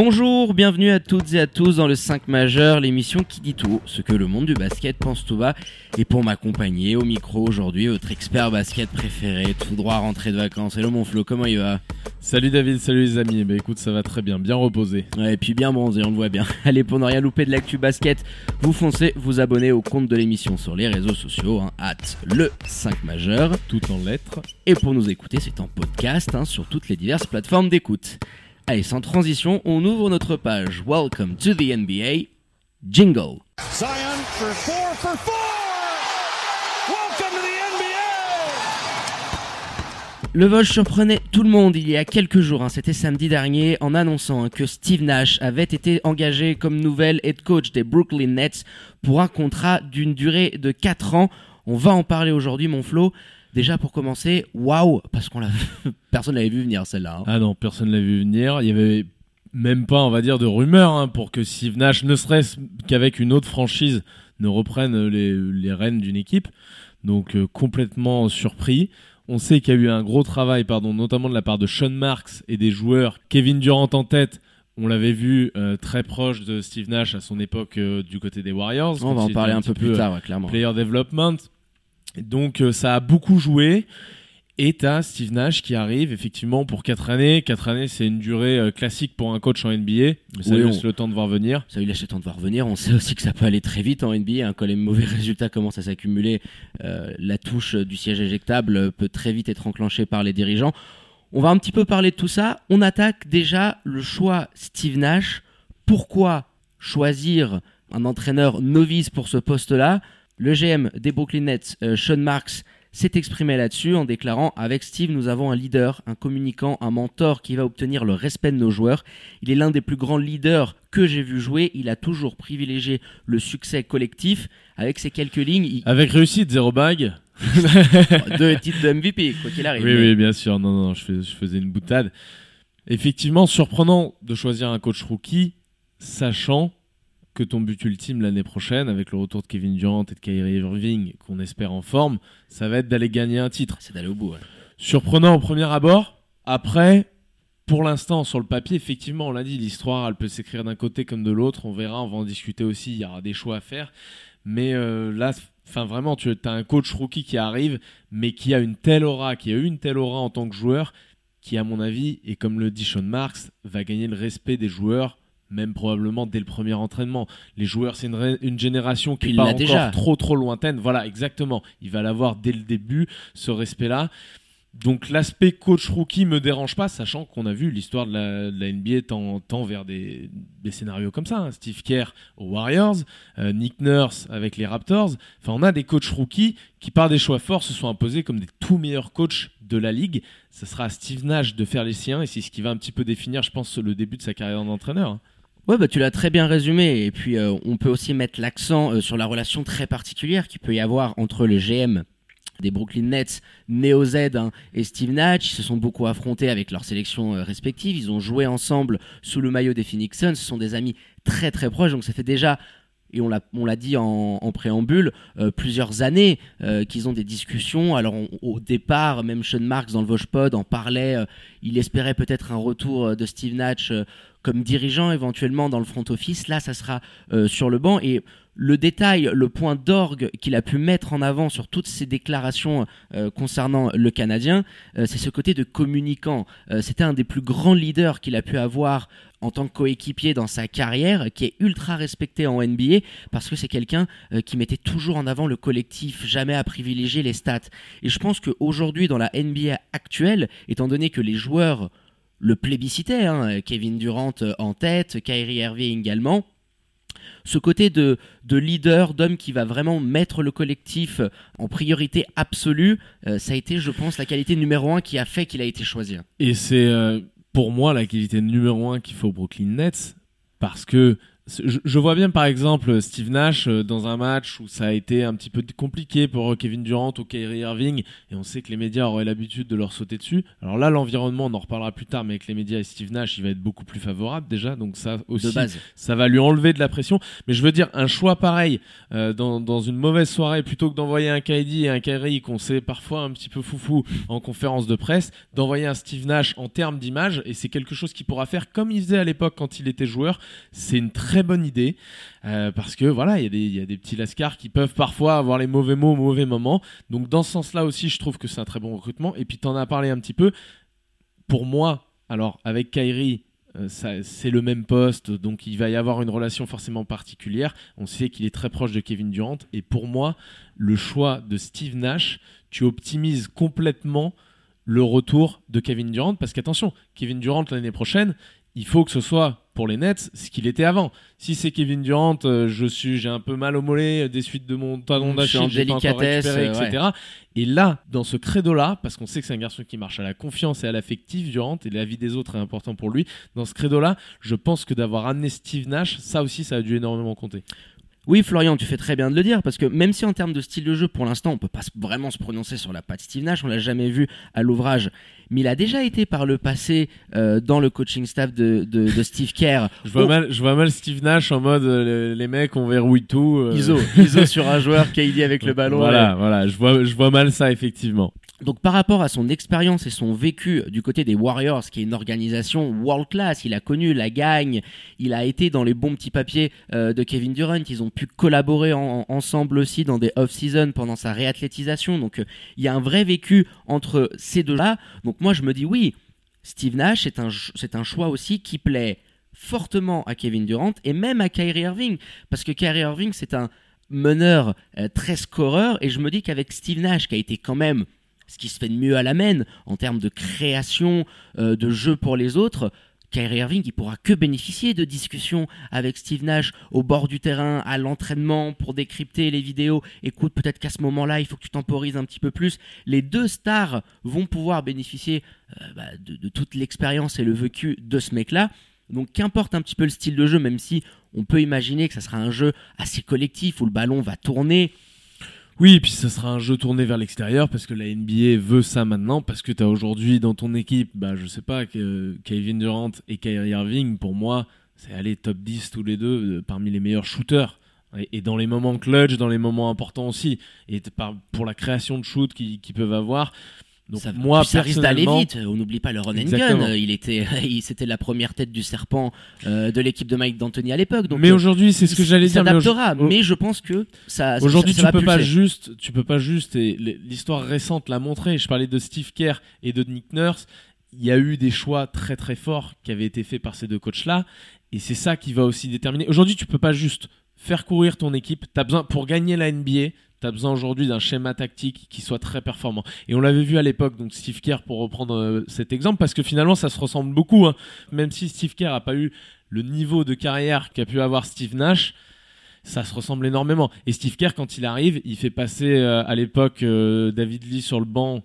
Bonjour, bienvenue à toutes et à tous dans le 5 majeur, l'émission qui dit tout ce que le monde du basket pense tout bas. Et pour m'accompagner au micro aujourd'hui, votre expert basket préféré, tout droit rentré de vacances. Hello mon Flo, comment il va? Salut David, salut les amis. Bah écoute, ça va très bien, bien reposé. Ouais, et puis bien bronzé, on le voit bien. Allez, pour ne rien louper de l'actu basket, vous foncez, vous abonnez au compte de l'émission sur les réseaux sociaux, hein, at le 5 majeur. Tout en lettres. Et pour nous écouter, c'est en podcast hein, sur toutes les diverses plateformes d'écoute. Allez, sans transition, on ouvre notre page Welcome to the NBA. Jingle. Zion for four for four. Welcome to the NBA. Le Vol surprenait tout le monde il y a quelques jours, hein, c'était samedi dernier, en annonçant hein, que Steve Nash avait été engagé comme nouvel head coach des Brooklyn Nets pour un contrat d'une durée de 4 ans. On va en parler aujourd'hui, mon Flo. Déjà pour commencer, waouh, parce qu'on l'a personne l'avait vu venir celle-là. hein. Ah non, personne l'a vu venir. Il y avait même pas, on va dire, de rumeurs hein, pour que Steve Nash, ne serait-ce qu'avec une autre franchise, ne reprenne les, les rênes d'une équipe. Donc euh, complètement surpris. On sait qu'il y a eu un gros travail, pardon, notamment de la part de Sean Marks et des joueurs. Kevin Durant en tête. On l'avait vu euh, très proche de Steve Nash à son époque euh, du côté des Warriors. on va en parler un peu plus tard, ouais, clairement. player development. Donc euh, ça a beaucoup joué. Et t'as Steve Nash qui arrive effectivement pour 4 années. 4 années, c'est une durée euh, classique pour un coach en NBA. Mais ça Oui, laisse on- le temps de voir venir. Ça lui laisse le temps de voir venir. On sait aussi que ça peut aller très vite en NBA. hein. Quand les mauvais résultats commencent à s'accumuler, euh, la touche du siège éjectable peut très vite être enclenchée par les dirigeants. On va un petit peu parler de tout ça. On attaque déjà le choix Steve Nash. Pourquoi choisir un entraîneur novice pour ce poste-là? Le GM des Brooklyn Nets, euh, Sean Marks, s'est exprimé là-dessus en déclarant Avec Steve, nous avons un leader, un communicant, un mentor qui va obtenir le respect de nos joueurs. Il est l'un des plus grands leaders que j'ai vu jouer. Il a toujours privilégié le succès collectif. Avec ces quelques lignes, il... Avec réussite, zéro bague. deux titres de MVP, quoi qu'il arrive. Oui, oui, bien sûr. Non, non, je, fais- je faisais une boutade. Effectivement, surprenant de choisir un coach rookie, sachant que ton but ultime l'année prochaine, avec le retour de Kevin Durant et de Kyrie Irving, qu'on espère en forme, ça va être d'aller gagner un titre. C'est d'aller au bout. ouais. surprenant au premier abord. Après, pour l'instant, sur le papier, effectivement, on l'a dit, l'histoire, elle peut s'écrire d'un côté comme de l'autre. On verra, on va en discuter aussi. Il y aura des choix à faire. Mais euh, là, enfin vraiment, tu as un coach rookie qui arrive, mais qui a une telle aura, qui a eu une telle aura en tant que joueur, qui, à mon avis, et comme le dit Sean Marks, va gagner le respect des joueurs. Même probablement dès le premier entraînement. Les joueurs, c'est une, génération qui Puis est il pas encore déjà. trop trop lointaine. Voilà, exactement. Il va l'avoir dès le début, ce respect-là. Donc l'aspect coach rookie me dérange pas, sachant qu'on a vu l'histoire de la, de la NBA tend, tend vers des, des scénarios comme ça. hein. Steve Kerr aux Warriors, euh, Nick Nurse avec les Raptors. Enfin, on a des coachs rookies qui, par des choix forts, se sont imposés comme des tout meilleurs coachs de la ligue. Ce sera à Steve Nash de faire les siens et c'est ce qui va un petit peu définir, je pense, le début de sa carrière d'entraîneur. hein. Ouais, bah, tu l'as très bien résumé. Et puis, euh, on peut aussi mettre l'accent euh, sur la relation très particulière qu'il peut y avoir entre le GM des Brooklyn Nets, Neo Z hein, et Steve Nash. Ils se sont beaucoup affrontés avec leurs sélections euh, respectives. Ils ont joué ensemble sous le maillot des Phoenix Suns. Ce sont des amis très très proches. Donc, ça fait déjà et on l'a dit en, préambule, plusieurs années qu'ils ont des discussions. Alors au départ, même Sean Marks dans le Vosgepod en parlait. il espérait peut-être un retour de Steve Nash comme dirigeant éventuellement dans le front office. Là, ça sera euh, sur le banc et le détail, le point d'orgue qu'il a pu mettre en avant sur toutes ces déclarations euh, concernant le Canadien, euh, c'est ce côté de communicant. C'était un des plus grands leaders qu'il a pu avoir en tant que coéquipier dans sa carrière, qui est ultra respecté en NBA, parce que c'est quelqu'un qui mettait toujours en avant le collectif, jamais à privilégier les stats. Et je pense qu'aujourd'hui, dans la NBA actuelle, étant donné que les joueurs le plébiscitaient, hein, Kevin Durant euh, en tête, Kyrie Irving également, ce côté de, de leader, d'homme qui va vraiment mettre le collectif en priorité absolue, euh, ça a été, je pense, la qualité numéro un qui a fait qu'il a été choisi. Et c'est euh, pour moi la qualité numéro un qu'il faut au Brooklyn Nets. parce que je, vois bien par exemple Steve Nash euh, dans un match où ça a été un petit peu compliqué pour Kevin Durant ou Kyrie Irving et on sait que les médias auraient l'habitude de leur sauter dessus. Alors là l'environnement on en reparlera plus tard mais avec les médias et Steve Nash il va être beaucoup plus favorable déjà donc ça aussi ça va lui enlever de la pression. Mais je veux dire, un choix pareil euh, dans, dans une mauvaise soirée, plutôt que d'envoyer un KD et un Kyrie qu'on sait parfois un petit peu foufou en conférence de presse, d'envoyer un Steve Nash en termes d'image, et c'est quelque chose qu'il pourra faire comme il faisait à l'époque quand il était joueur. C'est une très bonne idée. euh, parce que voilà, il y, a des- petits lascars qui peuvent parfois avoir les mauvais mots au mauvais moment. Donc dans ce sens-là aussi, je trouve que c'est un très bon recrutement. Et puis tu en as parlé un petit peu. Pour moi, alors avec Kyrie, euh, c'est le même poste, donc il va y avoir une relation forcément particulière. On sait qu'il est très proche de Kevin Durant. Et pour moi, le choix de Steve Nash, tu optimises complètement le retour de Kevin Durant. Parce qu'attention, Kevin Durant l'année prochaine, il faut que ce soit pour les Nets ce qu'il était avant. Si c'est Kevin Durant, euh, je suis, j'ai un peu mal au mollet euh, des suites de mon talon en d'Achille, j'ai pas encore délicatesse, récupéré, euh, etc. Et là, dans ce credo-là, parce qu'on sait que c'est un garçon qui marche à la confiance et à l'affectif, Durant, et la vie des autres est important pour lui, dans ce credo-là, je pense que d'avoir amené Steve Nash, ça aussi, ça a dû énormément compter. Oui, Florian, tu fais très bien de le dire, parce que même si en termes de style de jeu, pour l'instant, on peut pas vraiment se prononcer sur la patte Steve Nash, on l'a jamais vu à l'ouvrage, mais il a déjà été par le passé euh, dans le coaching staff de, de, de Steve Kerr. Je vois, Oh. mal, je vois mal Steve Nash en mode euh, les, les mecs, on verrouille tout. euh, ISO, ISO sur un joueur, KD avec le ballon. Voilà, voilà, je vois, je vois mal ça, effectivement. Donc par rapport à son expérience et son vécu du côté des Warriors, qui est une organisation world class, il a connu la gagne, il a été dans les bons petits papiers euh, de Kevin Durant, ils ont pu collaborer en- ensemble aussi dans des off-season pendant sa réathlétisation, donc euh, il y a un vrai vécu entre ces deux-là. Donc moi je me dis oui, Steve Nash c'est un, c'est un choix aussi qui plaît fortement à Kevin Durant et même à Kyrie Irving, parce que Kyrie Irving c'est un meneur euh, très scoreur. Et je me dis qu'avec Steve Nash qui a été quand même ce qui se fait de mieux à la main en termes de création euh, de jeu pour les autres. Kyrie Irving, il pourra que bénéficier de discussions avec Steve Nash au bord du terrain, à l'entraînement pour décrypter les vidéos. Écoute, peut-être qu'à ce moment-là, il faut que tu temporises un petit peu plus. Les deux stars vont pouvoir bénéficier euh, bah, de, de toute l'expérience et le vécu de ce mec-là. Donc qu'importe un petit peu le style de jeu, même si on peut imaginer que ça sera un jeu assez collectif où le ballon va tourner, Oui, puis ça sera un jeu tourné vers l'extérieur parce que la NBA veut ça maintenant parce que tu as aujourd'hui dans ton équipe, bah, je sais pas, Kevin Durant et Kyrie Irving, pour moi, c'est aller top 10 tous les deux euh, parmi les meilleurs shooters. Et, dans les moments clutch, dans les moments importants aussi. Et pour la création de shoot qu'ils peuvent avoir. Donc ça, moi, ça risque d'aller vite. On n'oublie pas le run and gun. Il était, c'était la première tête du serpent euh, de l'équipe de Mike D'Antoni à l'époque. Donc, mais euh, aujourd'hui, c'est ce que j'allais dire. s'adaptera, au- mais je pense que ça. Aujourd'hui, tu va peux pas juste, tu peux pas juste. Et l'histoire récente l'a montré. Je parlais de Steve Kerr et de Nick Nurse. Il y a eu des choix très très forts qui avaient été faits par ces deux coachs-là, et c'est ça qui va aussi déterminer. Aujourd'hui, tu peux pas juste faire courir ton équipe. T'as besoin pour gagner la NBA. T'as besoin aujourd'hui d'un schéma tactique qui soit très performant. Et on l'avait vu à l'époque, donc Steve Kerr pour reprendre euh, cet exemple, parce que finalement ça se ressemble beaucoup. hein. Même si Steve Kerr a pas eu le niveau de carrière qu'a pu avoir Steve Nash, ça se ressemble énormément. Et Steve Kerr, quand il arrive, il fait passer euh, à l'époque euh, David Lee sur le banc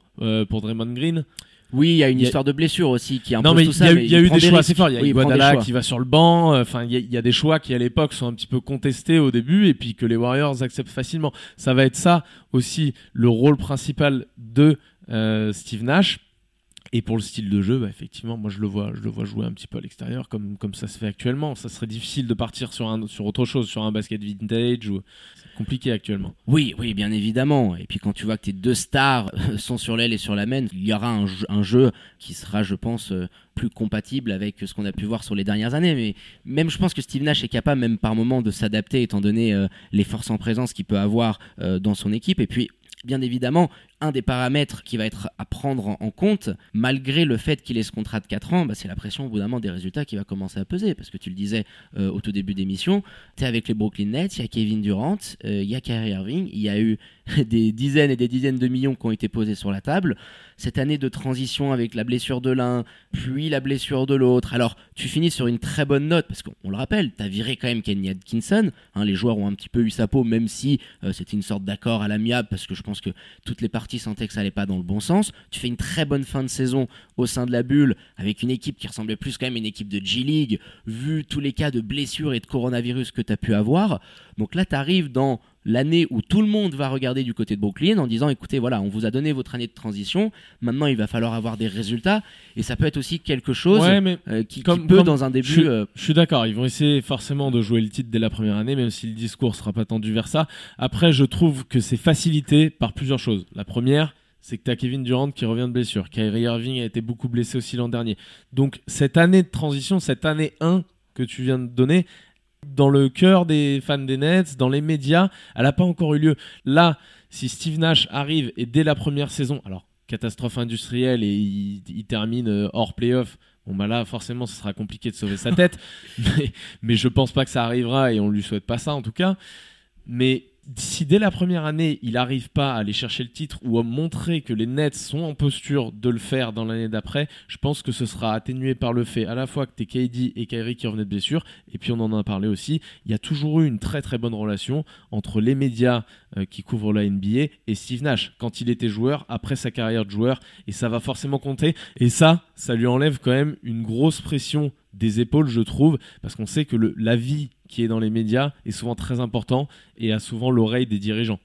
pour Draymond Green. Oui, il y a une Il y a- histoire de blessure aussi qui impose Non, mais tout ça. mais il y a eu des choix assez forts. Il y a Oui, Iguodala qui va sur le banc. Enfin, il y, a- il y a des choix qui à l'époque sont un petit peu contestés au début et puis que les Warriors acceptent facilement. Ça va être ça aussi le rôle principal de euh, Steve Nash. Et pour le style de jeu, bah, effectivement, moi je le vois, je le vois jouer un petit peu à l'extérieur comme comme ça se fait actuellement. Ça serait difficile de partir sur un sur autre chose, sur un basket vintage ou c'est compliqué actuellement. Oui, oui, bien évidemment. Et puis quand tu vois que tes deux stars euh, sont sur l'aile et sur la main, il y aura un jeu, qui sera, je pense, euh, plus compatible avec ce qu'on a pu voir sur les dernières années. Mais même, je pense que Steve Nash est capable, même par moment, de s'adapter, étant donné euh, les forces en présence qu'il peut avoir dans son équipe. Et puis, bien évidemment, un des paramètres qui va être à prendre en, compte, malgré le fait qu'il ait ce contrat de 4 ans, bah, c'est la pression au bout d'un moment des résultats qui va commencer à peser. Parce que tu le disais euh, au tout début d'émission, tu es avec les Brooklyn Nets, il y a Kevin Durant, euh, il y a Kyrie Irving, il y a eu des dizaines et des dizaines de millions qui ont été posés sur la table. Cette année de transition avec la blessure de l'un, puis la blessure de l'autre. Alors, tu finis sur une très bonne note, parce qu'on le rappelle, tu as viré quand même Kenny Atkinson. Hein, les joueurs ont un petit peu eu sa peau, même si euh, c'était une sorte d'accord à l'amiable, parce que je pense que toutes les parties parti sentait que ça allait pas dans le bon sens. Tu fais une très bonne fin de saison au sein de la bulle avec une équipe qui ressemblait plus quand même à une équipe de G-League, vu tous les cas de blessures et de coronavirus que tu as pu avoir. Donc là, tu arrives dans l'année où tout le monde va regarder du côté de Brooklyn en disant écoutez voilà on vous a donné votre année de transition maintenant il va falloir avoir des résultats et ça peut être aussi quelque chose Ouais, mais euh, qui, qui comme- peut comme- dans un début euh, je suis d'accord, ils vont essayer forcément de jouer le titre dès la première année, même si le discours sera pas tendu vers ça. Après, je trouve que c'est facilité par plusieurs choses. La première, c'est que tu as Kevin Durant qui revient de blessure. Kyrie Irving a été beaucoup blessé aussi l'an dernier. Donc, cette année de transition, cette année 1 que tu viens de donner, dans le cœur des fans des Nets, dans les médias, elle n'a pas encore eu lieu. Là, si Steve Nash arrive et dès la première saison, alors catastrophe industrielle et il, termine euh, hors playoff, bon bah là forcément ce sera compliqué de sauver sa tête, mais, mais je pense pas que ça arrivera et on lui souhaite pas ça en tout cas. Mais si dès la première année il arrive pas à aller chercher le titre ou à montrer que les Nets sont en posture de le faire dans l'année d'après, je pense que ce sera atténué par le fait à la fois que t'es KD et Kyrie qui revenaient de blessure, et puis on en a parlé aussi, il y a toujours eu une très très bonne relation entre les médias euh, qui couvrent la NBA et Steve Nash. Quand il était joueur après sa carrière de joueur et ça va forcément compter et ça ça lui enlève quand même une grosse pression des épaules je trouve parce qu'on sait que le, la vie qui est dans les médias est souvent très important et a souvent l'oreille des dirigeants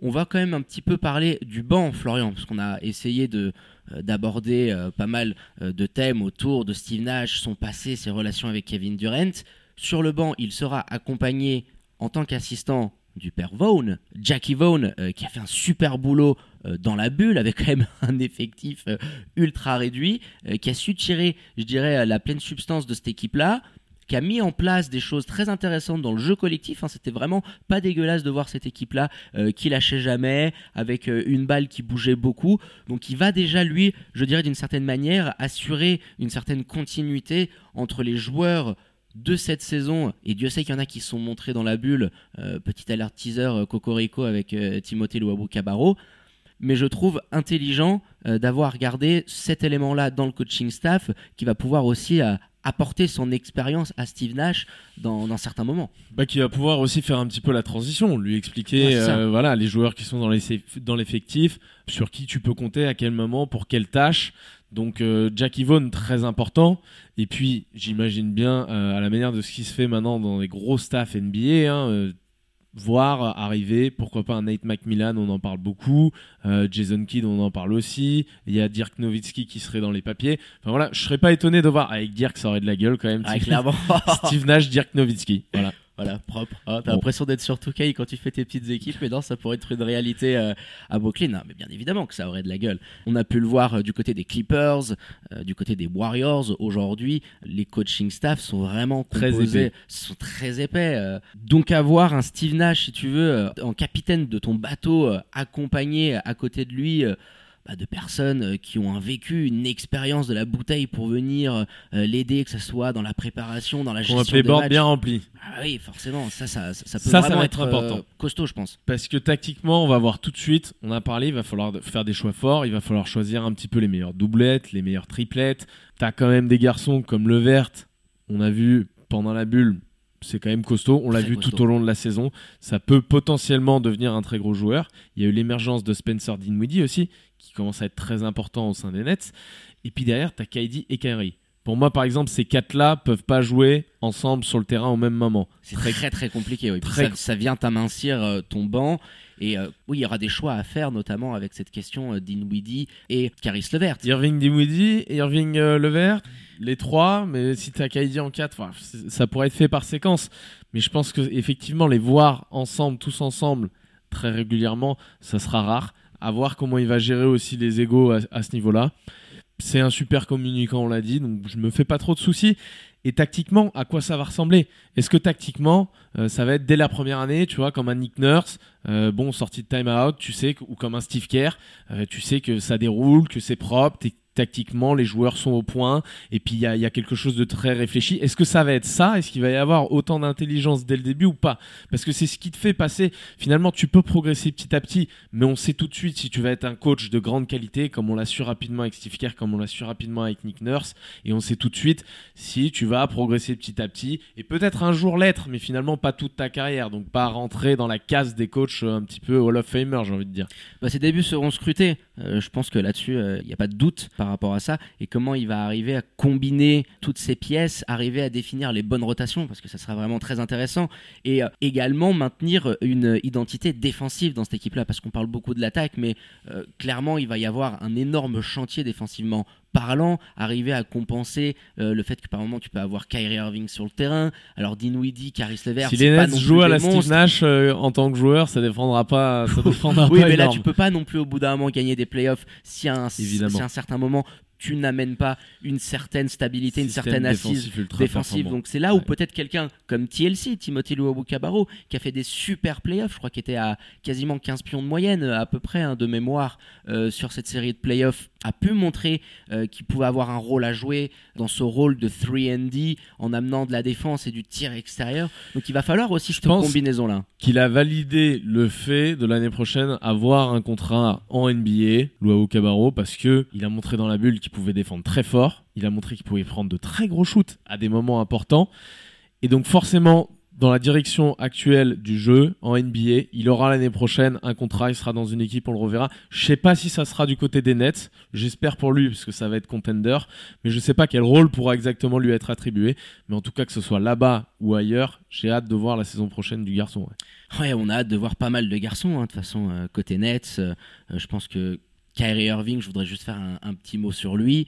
On va quand même un petit peu parler du banc, Florian, parce qu'on a essayé de euh, d'aborder euh, pas mal euh, de thèmes autour de Steve Nash, son passé, ses relations avec Kevin Durant. Sur le banc, il sera accompagné en tant qu'assistant du père Vaughn, Jackie Vaughn, euh, qui a fait un super boulot euh, dans la bulle, avec quand même un effectif euh, ultra réduit, qui a su tirer, je dirais, la pleine substance de cette équipe-là, qui a mis en place des choses très intéressantes dans le jeu collectif. hein. C'était vraiment pas dégueulasse de voir cette équipe-là qui lâchait jamais, avec une balle qui bougeait beaucoup. Donc il va déjà, lui, je dirais d'une certaine manière, assurer une certaine continuité entre les joueurs de cette saison, et Dieu sait qu'il y en a qui se sont montrés dans la bulle, euh, petit alert teaser euh, Cocorico avec euh, Timothée Luabu Cabarro, mais je trouve intelligent euh, d'avoir gardé cet élément-là dans le coaching staff qui va pouvoir aussi euh, apporter son expérience à Steve Nash dans, dans certains moments. bah, qui va pouvoir aussi faire un petit peu la transition, lui expliquer euh, voilà les joueurs qui sont dans l'effectif, sur qui tu peux compter, à quel moment, pour quelle tâche. Donc euh, Jackie Vaughn très important. Et puis j'imagine bien euh, à la manière de ce qui se fait maintenant dans les gros staffs NBA, hein, euh, voir arriver, pourquoi pas un Nate McMillan, on en parle beaucoup, euh, Jason Kidd, on en parle aussi, il y a Dirk Nowitzki qui serait dans les papiers. Enfin voilà, je serais pas étonné de voir avec Dirk, ça aurait de la gueule quand même. Ah, clairement. Steve Nash, Dirk Nowitzki. Voilà. Voilà, propre. Ah, T'as Bon. l'impression d'être sur 2K quand tu fais tes petites équipes, mais non, ça pourrait être une réalité euh, à Brooklyn. Non, mais bien évidemment que ça aurait de la gueule. On a pu le voir euh, du côté des Clippers, euh, du côté des Warriors. Aujourd'hui, les coaching staff sont vraiment Très composés, épais. sont très épais. Donc avoir un Steve Nash, si tu veux, en capitaine de ton bateau, accompagné à côté de lui. Bah, de personnes euh, qui ont un vécu, une expérience de la bouteille pour venir euh, l'aider, que ce soit dans la préparation, dans la On gestion a les de boards match. bien remplis. Ah oui, forcément, ça, ça, ça, ça peut Ça, ça vraiment va être être, euh, important. costaud, je pense. Parce que tactiquement, on va voir tout de suite, on a parlé, il va falloir faire des choix forts, il va falloir choisir un petit peu les meilleures doublettes, les meilleures triplettes. T'as quand même des garçons comme Levert, on a vu pendant la bulle, c'est quand même costaud, on l'a vu costaud. tout au long de la saison, ça peut potentiellement devenir un très gros joueur. Il y a eu l'émergence de Spencer Dinwiddie aussi, qui commence à être très important au sein des Nets. Et puis derrière, t'as KD et Kyrie. Pour moi, par exemple, ces quatre-là peuvent pas jouer ensemble sur le terrain au même moment. C'est très, très très compliqué. Oui. Très- ça, ça vient t'amincir euh, ton banc. Et euh, oui, il y aura des choix à faire, notamment avec cette question euh, et Caris Levert. Irving Dinwiddie, Irving euh, Levert, les trois, mais si t'as KD en quatre, enfin, c'est- ça pourrait être fait par séquence. Mais je pense que effectivement les voir ensemble, tous ensemble, très régulièrement, ça sera rare. À voir comment il va gérer aussi les égaux à, à ce niveau-là. C'est un super communicant, on l'a dit, donc je me fais pas trop de soucis. Et tactiquement, à quoi ça va ressembler? Est-ce que tactiquement, euh, ça va être dès la première année, tu vois, comme un Nick Nurse, euh, bon, sortie de time out, tu sais, ou comme un Steve Kerr, euh, tu sais que ça déroule, que c'est propre, tactiquement, les joueurs sont au point, et puis il y a, quelque chose de très réfléchi. Est-ce que ça va être ça? Est-ce qu'il va y avoir autant d'intelligence dès le début ou pas? Parce que c'est ce qui te fait passer. Finalement, tu peux progresser petit à petit, mais on sait tout de suite si tu vas être un coach de grande qualité, comme on l'a su rapidement avec Steve Kerr, comme on l'a su rapidement avec Nick Nurse, et on sait tout de suite si tu vas progresser petit à petit, et peut-être un jour l'être, mais finalement pas toute ta carrière, donc pas rentrer dans la case des coachs un petit peu Hall of Famer, j'ai envie de dire. Bah, ses débuts seront scrutés. Euh, je pense que là-dessus, il n'y a pas de doute par rapport à ça. Et comment il va arriver à combiner toutes ces pièces, arriver à définir les bonnes rotations, parce que ça sera vraiment très intéressant. Et euh, également maintenir une identité défensive dans cette équipe-là, parce qu'on parle beaucoup de l'attaque, mais euh, clairement, il va y avoir un énorme chantier défensivement parlant, arriver à compenser euh, le fait que par moment tu peux avoir Kyrie Irving sur le terrain. Alors Dinwiddie, Caris Levert, Si les Nets jouent à la Steve monstres. Nash euh, en tant que joueur, ça défendra pas, ça défendra Oui, pas mais là, tu peux pas non plus au bout d'un moment gagner des playoffs si à un, si un certain moment tu n'amènes pas une certaine stabilité, une certaine assise défensive. Donc c'est là où Ouais. peut-être quelqu'un comme TLC, Timothy Luwawu-Cabarro, qui a fait des super playoffs, je crois qu'il était à quasiment 15 pions de moyenne à peu près hein, de mémoire euh, sur cette série de playoffs, a pu montrer euh, qu'il pouvait avoir un rôle à jouer dans ce rôle de 3D en amenant de la défense et du tir extérieur. Donc il va falloir aussi cette pense- combinaison-là. qu'il a validé le fait de l'année prochaine avoir un contrat en NBA, Luau Cabarro, parce que il a montré dans la bulle qu'il pouvait défendre très fort, il a montré qu'il pouvait prendre de très gros shoots à des moments importants, et donc forcément, dans la direction actuelle du jeu en NBA, il aura l'année prochaine un contrat, il sera dans une équipe, on le reverra. Je sais pas si ça sera du côté des Nets, j'espère pour lui, parce que ça va être contender, mais je sais pas quel rôle pourra exactement lui être attribué, mais en tout cas que ce soit là-bas ou ailleurs, j'ai hâte de voir la saison prochaine du garçon. ouais. Ouais, on a hâte de voir pas mal de garçons, hein, de toute façon, euh, côté Nets. euh, euh, je pense que Kyrie Irving, je voudrais juste faire un, petit mot sur lui.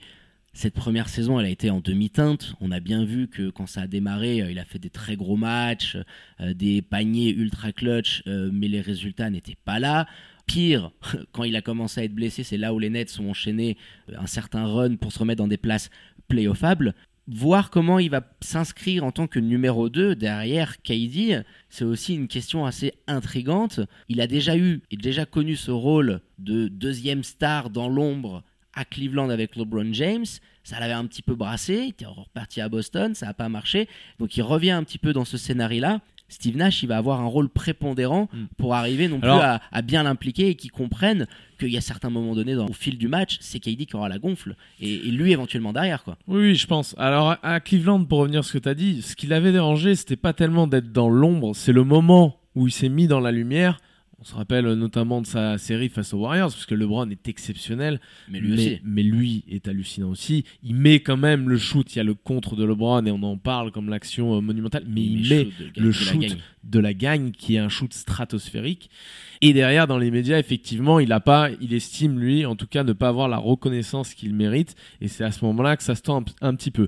Cette première saison, elle a été en demi-teinte. On a bien vu que quand ça a démarré, euh, il a fait des très gros matchs, euh, des paniers ultra clutch, euh, mais les résultats n'étaient pas là. Pire, quand il a commencé à être blessé, c'est là où les Nets ont enchaîné un certain run pour se remettre dans des places playoffables. Voir comment il va s'inscrire en tant que numéro 2 derrière KD, c'est aussi une question assez intrigante. Il a déjà eu et déjà connu ce rôle de deuxième star dans l'ombre à Cleveland avec LeBron James. Ça l'avait un petit peu brassé. Il était reparti à Boston, ça n'a pas marché. Donc il revient un petit peu dans ce scénario-là. Steve Nash, il va avoir un rôle prépondérant Mm. pour arriver non plus à, à bien l'impliquer et qu'il comprenne qu'il y a certains moments donnés dans, au fil du match, c'est KD qui aura la gonfle et, et lui éventuellement derrière. quoi. Oui, oui, je pense. Alors, à- à Cleveland, pour revenir à ce que tu as dit, ce qui l'avait dérangé, c'était pas tellement d'être dans l'ombre, c'est le moment où il s'est mis dans la lumière. On se rappelle notamment de sa série face aux Warriors, parce que LeBron est exceptionnel, Mais lui aussi. mais lui est hallucinant aussi. Il met quand même le shoot, il y a le contre de LeBron, et on en parle comme l'action euh, monumentale, mais il, met shoot le de la shoot de la gagne, qui est un shoot stratosphérique. Et derrière, dans les médias, effectivement, il a pas, il estime lui, en tout cas, ne pas avoir la reconnaissance qu'il mérite. Et c'est à ce moment-là que ça se tend un, un petit peu.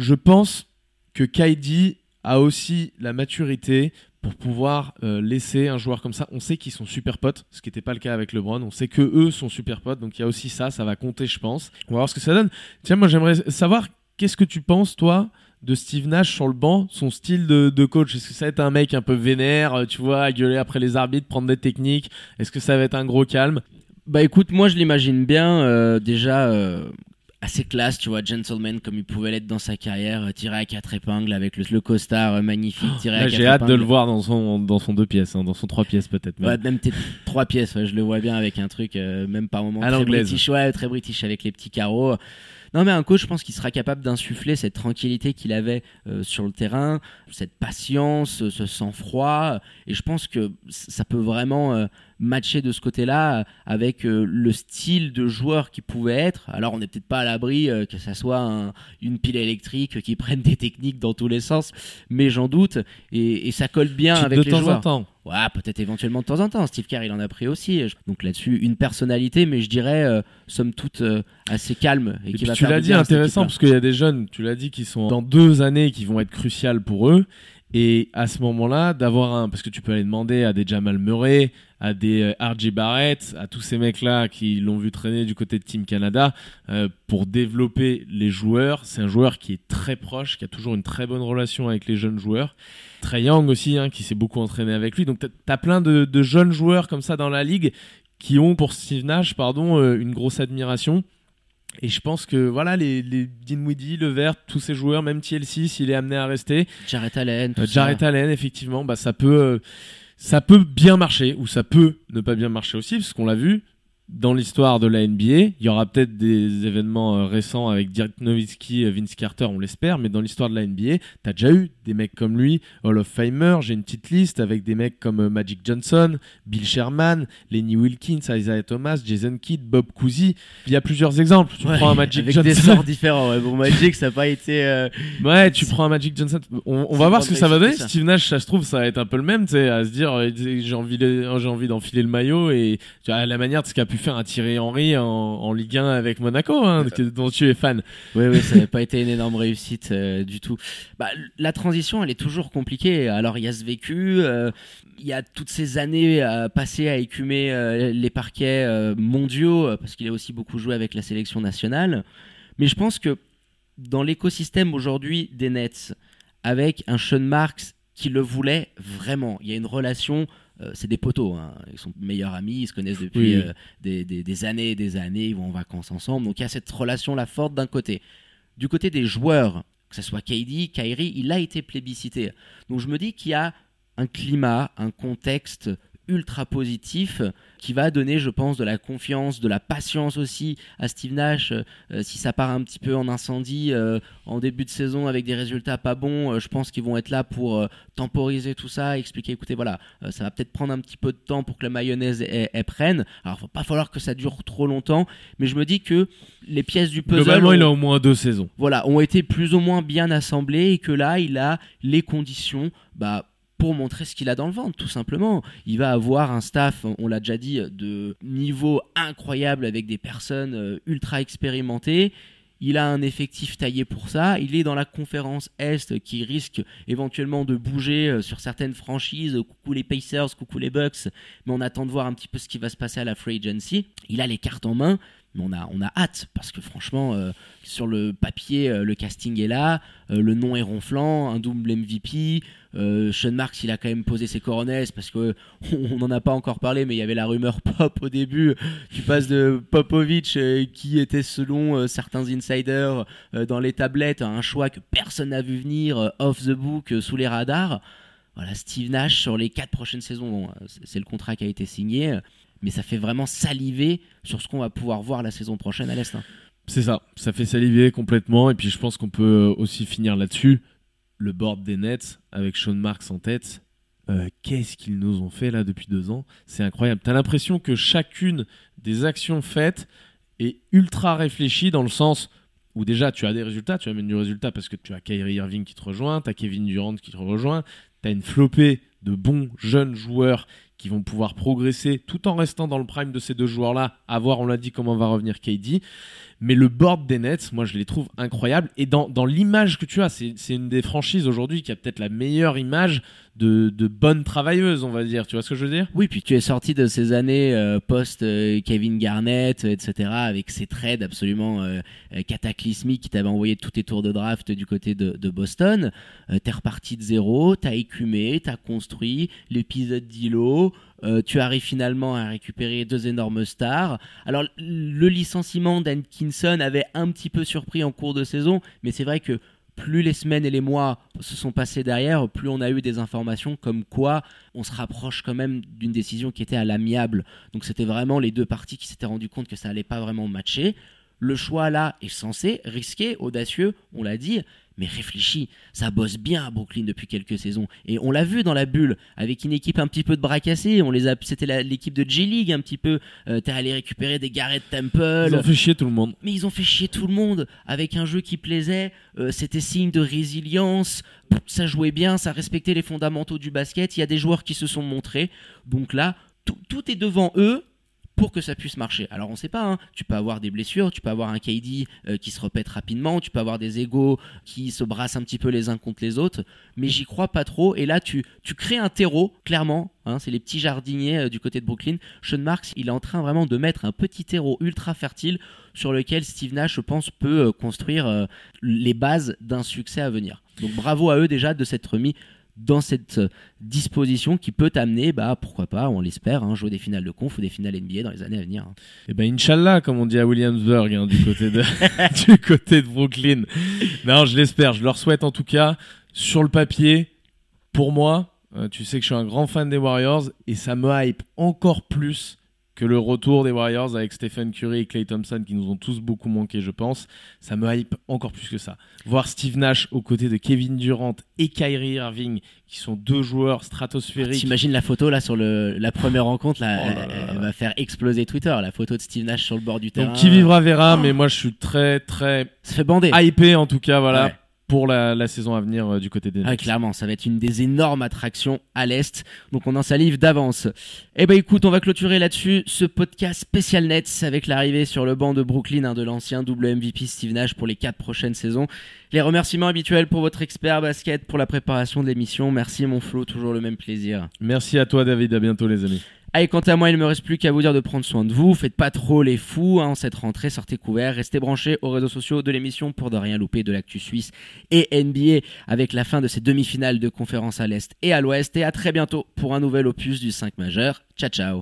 Je pense que Kaidi a aussi la maturité pour pouvoir euh, laisser un joueur comme ça. On sait qu'ils sont super potes, ce qui n'était pas le cas avec LeBron. On sait que eux sont super potes, donc il y a aussi ça, ça va compter, je pense. On va voir ce que ça donne. Tiens, moi j'aimerais savoir qu'est-ce que tu penses, toi, de Steve Nash sur le banc, son style de, coach? Est-ce que ça va être un mec un peu vénère, euh, tu vois, à gueuler après les arbitres, prendre des techniques? Est-ce que ça va être un gros calme? Bah écoute, moi je l'imagine bien euh, déjà assez classe, tu vois, gentleman comme il pouvait l'être dans sa carrière, euh, tiré à quatre épingles avec le, le costard euh, magnifique, tiré à Là, quatre J'ai hâte de le voir dans son, dans son deux pièces, hein, dans son trois pièces peut-être. même. Ouais, même tes trois pièces, ouais, je le vois bien avec un truc, euh, même par moment À très british, ouais, très british avec les petits carreaux. Non, mais un coach, je pense qu'il sera capable d'insuffler cette tranquillité qu'il avait euh, sur le terrain, cette patience, ce sang-froid, et je pense que ça peut vraiment euh, matcher de ce côté-là euh, avec euh, le style de joueur qu'il pouvait être. Alors, on n'est peut-être pas à l'abri euh, que ça soit un- une pile électrique qui prenne des techniques dans tous les sens, mais j'en doute, et, et ça colle bien Qui, avec de les temps joueurs. en temps. Ouais, peut-être éventuellement de temps en temps. Steve Kerr, il en a pris aussi. Donc là-dessus, une personnalité, mais je dirais, euh, somme toute, euh, assez calme. Et, Et qui va tu l'as dit, intéressant, parce qu'il y a des jeunes, tu l'as dit, qui sont dans deux années qui vont être cruciales pour eux. Et à ce moment-là, d'avoir un. Parce que tu peux aller demander à des Jamal Murray, à des euh, RJ Barrett, à tous ces mecs-là qui l'ont vu traîner du côté de Team Canada, euh, pour développer les joueurs. C'est un joueur qui est très proche, qui a toujours une très bonne relation avec les jeunes joueurs. Trey Young aussi, hein, qui s'est beaucoup entraîné avec lui. Donc tu as plein de, jeunes joueurs comme ça dans la ligue qui ont pour Steve pardon, euh, une grosse admiration. Et je pense que voilà, les, les Dinwiddie, Levert, tous ces joueurs, même TLC, s'il est amené à rester, Jarrett Allen. tout euh, ça. Allen, effectivement, bah, ça peut, euh, ça peut bien marcher ou ça peut ne pas bien marcher aussi, parce qu'on l'a vu dans l'histoire de la NBA. Il y aura peut-être des événements euh, récents avec Dirk Nowitzki, euh, Vince Carter, on l'espère, mais dans l'histoire de la NBA, t'as déjà eu des mecs comme lui, Hall of Famer. J'ai une petite liste avec des mecs comme euh, Magic Johnson, Bill Sherman, Lenny Wilkins, Isaiah Thomas, Jason Kidd, Bob Cousy. Il y a plusieurs exemples. Tu Ouais, prends un Magic avec Johnson. des sorts différents. Ouais. Bon, Magic, ça n'a pas été. euh, Ouais, tu prends un Magic Johnson. On, va voir ce que ça va donner. Steve Nash, ça se trouve, ça va être un peu le même, tu sais, à se dire, j'ai envie, de- j'ai envie d'enfiler le maillot et tu vois, à la manière de ce qu'a pu faire un Thierry Henry en, en Ligue 1 avec Monaco, hein, dont tu es fan. Oui, oui, ça n'a pas été une énorme réussite euh, du tout. Bah, la transition, elle est toujours compliquée. Alors, il y a ce vécu, euh, il y a toutes ces années euh, passées à écumer euh, les parquets mondiaux, parce qu'il a aussi beaucoup joué avec la sélection nationale. Mais je pense que dans l'écosystème aujourd'hui des Nets, avec un Sean Marks qui le voulait vraiment, il y a une relation. Euh, c'est des potos, hein. ils sont meilleurs amis, ils se connaissent depuis oui. euh, des, des- des années et des années, ils vont en vacances ensemble. Donc il y a cette relation-là forte d'un côté. Du côté des joueurs, que ce soit KD, Kyrie, il a été plébiscité. Donc je me dis qu'il y a un climat, un contexte ultra positif qui va donner, je pense, de la confiance, de la patience aussi à Steve Nash. Euh, si ça part un petit peu en incendie euh, en début de saison avec des résultats pas bons, euh, je pense qu'ils vont être là pour euh, temporiser tout ça, expliquer, écoutez, voilà, euh, ça va peut-être prendre un petit peu de temps pour que la mayonnaise elle, prenne. Alors, il va pas falloir que ça dure trop longtemps, mais je me dis que les pièces du puzzle Globalement, ont- il a au moins deux saisons. voilà, ont été plus ou moins bien assemblés et que là, il a les conditions bah, pour montrer ce qu'il a dans le ventre, tout simplement. Il va avoir un staff, on l'a déjà dit, de niveau incroyable avec des personnes euh, ultra expérimentées. Il a un effectif taillé pour ça. Il est dans la conférence Est qui risque éventuellement de bouger euh, sur certaines franchises. Coucou les Pacers, coucou les Bucks. Mais on attend de voir un petit peu ce qui va se passer à la free agency. Il a les cartes en main. Mais on a, on a hâte parce que franchement, euh, sur le papier, euh, le casting est là, euh, le nom est ronflant, un double MVP. Sean Marks, il a quand même posé ses coronets parce que on n'en a pas encore parlé, mais il y avait la rumeur pop au début. Tu passes de Popovic, euh, qui était selon certains insiders dans les tablettes un choix que personne n'a vu venir, off the book, sous les radars. Voilà, Steve Nash sur les quatre prochaines saisons, c'est le contrat qui a été signé, mais ça fait vraiment saliver sur ce qu'on va pouvoir voir la saison prochaine à l'Est. hein. C'est ça, ça fait saliver complètement. Et puis je pense qu'on peut aussi finir là-dessus. Le board des Nets avec Sean Marks en tête. euh, Qu'est-ce qu'ils nous ont fait là depuis deux ans? C'est incroyable. T'as l'impression que chacune des actions faites est ultra réfléchie dans le sens où déjà tu as des résultats, tu amènes du résultat parce que tu as Kyrie Irving qui te rejoint, tu as Kevin Durant qui te rejoint, tu as une flopée de bons jeunes joueurs qui vont pouvoir progresser tout en restant dans le prime de ces deux joueurs-là, à voir, on l'a dit, comment va revenir KD. Mais le board des Nets, moi je les trouve incroyables. Et dans, dans l'image que tu as, c'est une des franchises aujourd'hui qui a peut-être la meilleure image de, de bonne travailleuse, on va dire. Tu vois ce que je veux dire? Oui, puis tu es sorti de ces années euh, post euh, Garnett, etc., avec ces trades absolument euh, cataclysmiques qui t'avaient envoyé tous tes tours de draft du côté de, Boston. Euh, t'es reparti de zéro, t'as écumé, t'as construit l'épisode euh, tu arrives finalement à récupérer deux énormes stars. Alors, le licenciement d'Atkinson avait un petit peu surpris en cours de saison, mais c'est vrai que plus les semaines et les mois se sont passés derrière, plus on a eu des informations comme quoi on se rapproche quand même d'une décision qui était à l'amiable. Donc c'était vraiment les deux parties qui s'étaient rendu compte que ça allait pas vraiment matcher. Le choix là est censé, risqué, audacieux, on l'a dit, mais réfléchi. Ça bosse bien à Brooklyn depuis quelques saisons. Et on l'a vu dans la bulle, avec une équipe un petit peu de bras cassés. On les a, c'était l'équipe de G-League un petit peu. Euh, T'es allé récupérer des Garrett Temple. Ils ont fait chier tout le monde. Mais ils ont fait chier tout le monde avec un jeu qui plaisait. euh, C'était signe de résilience. Ça jouait bien, ça respectait les fondamentaux du basket. Il y a des joueurs qui se sont montrés. Donc là, tout, tout est devant eux pour que ça puisse marcher. Alors on sait pas, hein. tu peux avoir des blessures, tu peux avoir un KD euh, qui se répète rapidement, tu peux avoir des égaux qui se brassent un petit peu les uns contre les autres, mais j'y crois pas trop. Et là, tu, crées un terreau, clairement, hein, c'est les petits jardiniers euh, du côté de Brooklyn. Sean Marks, il est en train vraiment de mettre un petit terreau ultra fertile sur lequel Steve Nash, je pense, peut euh, construire les bases d'un succès à venir. Donc bravo à eux déjà de s'être mis dans cette euh, disposition qui peut amener, bah, pourquoi pas, on l'espère, hein, jouer des finales de conf ou des finales NBA dans les années à venir. hein. Eh ben Inch'Allah, comme on dit à Williamsburg, hein, du côté de du côté de Brooklyn. Non, je l'espère, je leur souhaite en tout cas. Sur le papier, pour moi, euh, tu sais que je suis un grand fan des Warriors et ça me hype encore plus que le retour des Warriors avec Stephen Curry et Clay Thompson qui nous ont tous beaucoup manqué, je pense. Ça me hype encore plus que ça. Voir Steve Nash aux côtés de Kevin Durant et Kyrie Irving, qui sont deux joueurs stratosphériques. T'imagines la photo là sur le, la première rencontre, là, Oh là elle, là elle là. va faire exploser Twitter, la photo de Steve Nash sur le bord du terrain. Donc qui vivra verra, mais moi je suis très très Ça fait bander. hypé en tout cas, voilà, Ouais. Pour la, la saison à venir euh, du côté des Ah, Nets. clairement, ça va être une des énormes attractions à l'Est. Donc on en salive d'avance. Eh ben écoute, on va clôturer là-dessus ce podcast spécial Nets avec l'arrivée sur le banc de Brooklyn hein, de l'ancien double MVP Steve Nash pour les quatre prochaines saisons. Les remerciements habituels pour votre expert basket, pour la préparation de l'émission. Merci mon Flo, toujours le même plaisir. Merci à toi David, à bientôt les amis. Allez, quant à moi, il me reste plus qu'à vous dire de prendre soin de vous. Faites pas trop les fous hein, en cette rentrée, sortez couverts, restez branchés aux réseaux sociaux de l'émission pour ne rien louper de l'actu suisse et NBA avec la fin de ces demi-finales de conférence à l'Est et à l'Ouest. Et à très bientôt pour un nouvel opus du 5 majeur. Ciao ciao